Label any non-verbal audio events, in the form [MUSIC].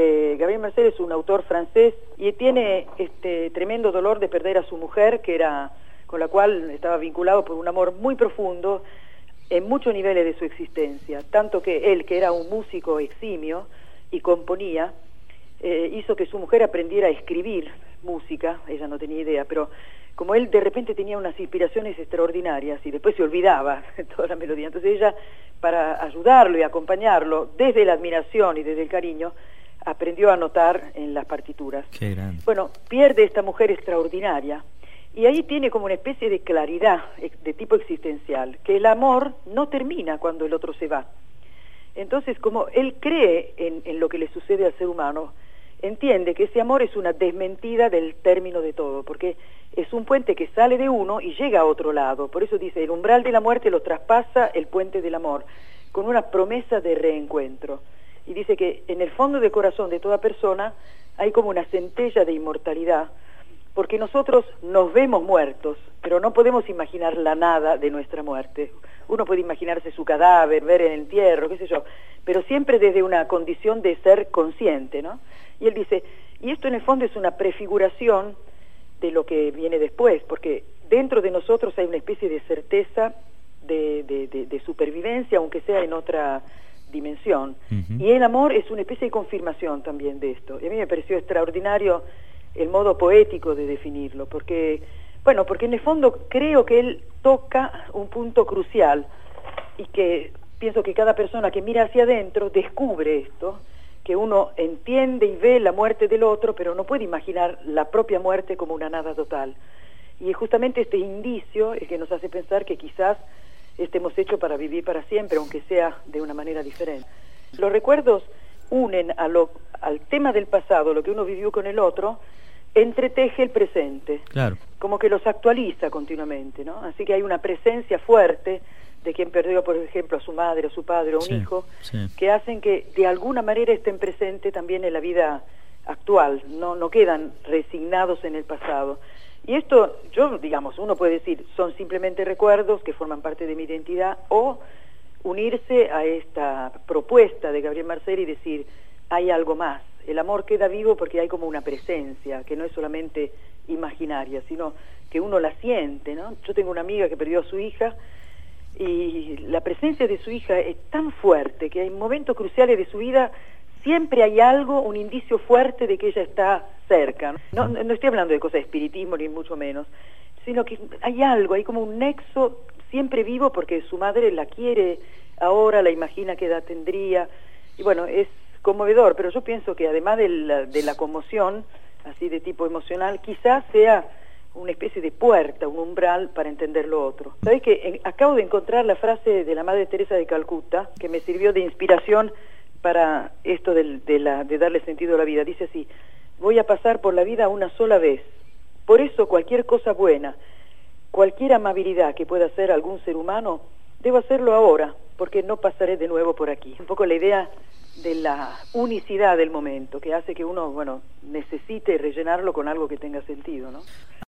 Eh, Gabriel Mercedes es un autor francés y tiene este tremendo dolor de perder a su mujer, que era con la cual estaba vinculado por un amor muy profundo en muchos niveles de su existencia, tanto que él, que era un músico eximio y componía, eh, hizo que su mujer aprendiera a escribir música, ella no tenía idea, pero como él de repente tenía unas inspiraciones extraordinarias y después se olvidaba [LAUGHS] toda la melodía, entonces ella, para ayudarlo y acompañarlo desde la admiración y desde el cariño, aprendió a notar en las partituras. Qué grande. Bueno, pierde esta mujer extraordinaria y ahí tiene como una especie de claridad de tipo existencial, que el amor no termina cuando el otro se va. Entonces, como él cree en, en lo que le sucede al ser humano, entiende que ese amor es una desmentida del término de todo, porque es un puente que sale de uno y llega a otro lado. Por eso dice, el umbral de la muerte lo traspasa el puente del amor, con una promesa de reencuentro. Y dice que en el fondo del corazón de toda persona hay como una centella de inmortalidad, porque nosotros nos vemos muertos, pero no podemos imaginar la nada de nuestra muerte. Uno puede imaginarse su cadáver, ver el entierro, qué sé yo, pero siempre desde una condición de ser consciente, ¿no? Y él dice, y esto en el fondo es una prefiguración de lo que viene después, porque dentro de nosotros hay una especie de certeza de, de, supervivencia, aunque sea en otra dimensión. Y el amor es una especie de confirmación también de esto. Y a mí me pareció extraordinario el modo poético de definirlo, porque, bueno, porque en el fondo creo que él toca un punto crucial y que pienso que cada persona que mira hacia adentro descubre esto que uno entiende y ve la muerte del otro, pero no puede imaginar la propia muerte como una nada total. Y es justamente este indicio el que nos hace pensar que quizás estemos hechos para vivir para siempre, aunque sea de una manera diferente. Los recuerdos unen a lo, al tema del pasado, lo que uno vivió con el otro, entreteje el presente. Claro. Como que los actualiza continuamente, ¿no? Así que hay una presencia fuerte de quien perdió, por ejemplo, a su madre, a su padre, o un hijo, que hacen que de alguna manera estén presentes también en la vida actual, no, no quedan resignados en el pasado. Y esto, yo, digamos, uno puede decir, son simplemente recuerdos que forman parte de mi identidad, o unirse a esta propuesta de Gabriel Marcel y decir, hay algo más. El amor queda vivo porque hay como una presencia, que no es solamente imaginaria, sino que uno la siente, ¿no? Yo tengo una amiga que perdió a su hija, y la presencia de su hija es tan fuerte que en momentos cruciales de su vida siempre hay algo, un indicio fuerte de que ella está cerca. No, no estoy hablando de cosas de espiritismo ni mucho menos, sino que hay algo, hay como un nexo siempre vivo porque su madre la quiere ahora, la imagina qué edad tendría, y bueno, es conmovedor, pero yo pienso que además de la, de la conmoción, así de tipo emocional, quizás sea una especie de puerta, un umbral para entender lo otro. ¿Sabes que acabo de encontrar la frase de la Madre Teresa de Calcuta que me sirvió de inspiración para esto de, la, de darle sentido a la vida? Dice así, voy a pasar por la vida una sola vez. Por eso cualquier cosa buena, cualquier amabilidad que pueda hacer algún ser humano, debo hacerlo ahora, porque no pasaré de nuevo por aquí. Un poco la idea de la unicidad del momento, que hace que uno, bueno, necesite rellenarlo con algo que tenga sentido, ¿no?